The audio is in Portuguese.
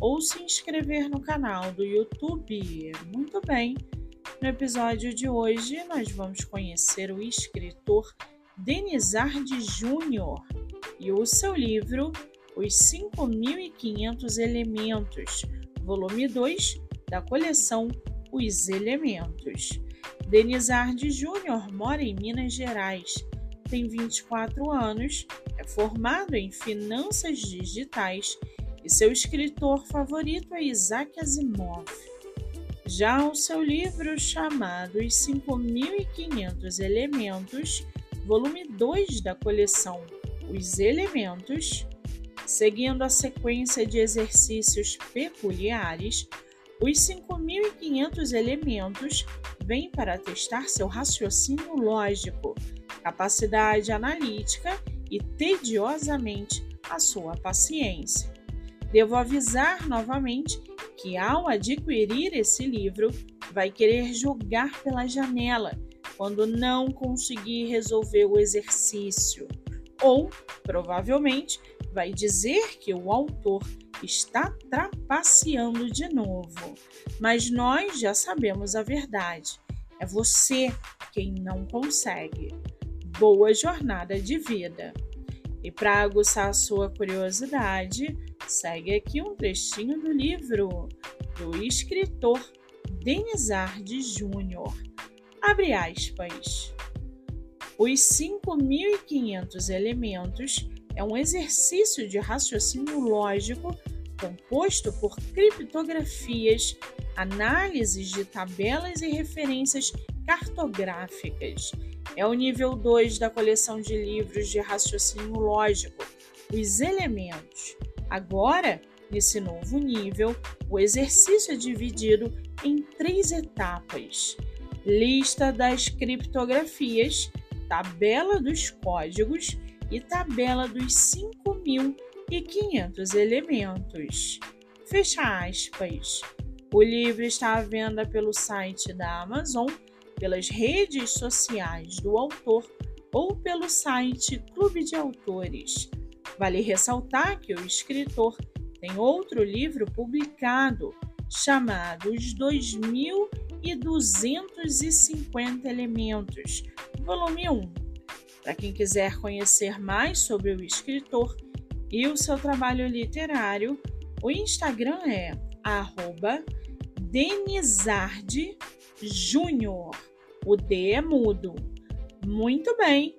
ou se inscrever no canal do YouTube. Muito bem! No episódio de hoje, nós vamos conhecer o escritor Denizardi Júnior e o seu livro Os 5.500 Elementos, volume 2 da coleção Os Elementos. Denizardi Júnior mora em Minas Gerais, tem 24 anos, é formado em finanças digitais e seu escritor favorito é Isaac Asimov. Já o seu livro chamado Os 5.500 Elementos, volume 2 da coleção Os Elementos, seguindo a sequência de exercícios peculiares, os 5.500 elementos vêm para testar seu raciocínio lógico, capacidade analítica e tediosamente a sua paciência. Devo avisar novamente que, ao adquirir esse livro, vai querer jogar pela janela quando não conseguir resolver o exercício, ou provavelmente vai dizer que o autor está trapaceando de novo. Mas nós já sabemos a verdade. É você quem não consegue. Boa jornada de vida! E para aguçar a sua curiosidade, segue aqui um trechinho do livro do escritor Denizardi Júnior. Abre aspas. Os 5.500 elementos é um exercício de raciocínio lógico composto por criptografias, análises de tabelas e referências cartográficas. É o nível 2 da coleção de livros de raciocínio lógico, os elementos. Agora, nesse novo nível, o exercício é dividido em três etapas: lista das criptografias, tabela dos códigos e tabela dos 5.500 elementos. Fecha aspas. O livro está à venda pelo site da Amazon, pelas redes sociais do autor ou pelo site Clube de Autores. Vale ressaltar que o escritor tem outro livro publicado chamado Os 2.250 Elementos, volume 1. Para quem quiser conhecer mais sobre o escritor e o seu trabalho literário, o Instagram é denizardjúnior. O D é mudo. Muito bem!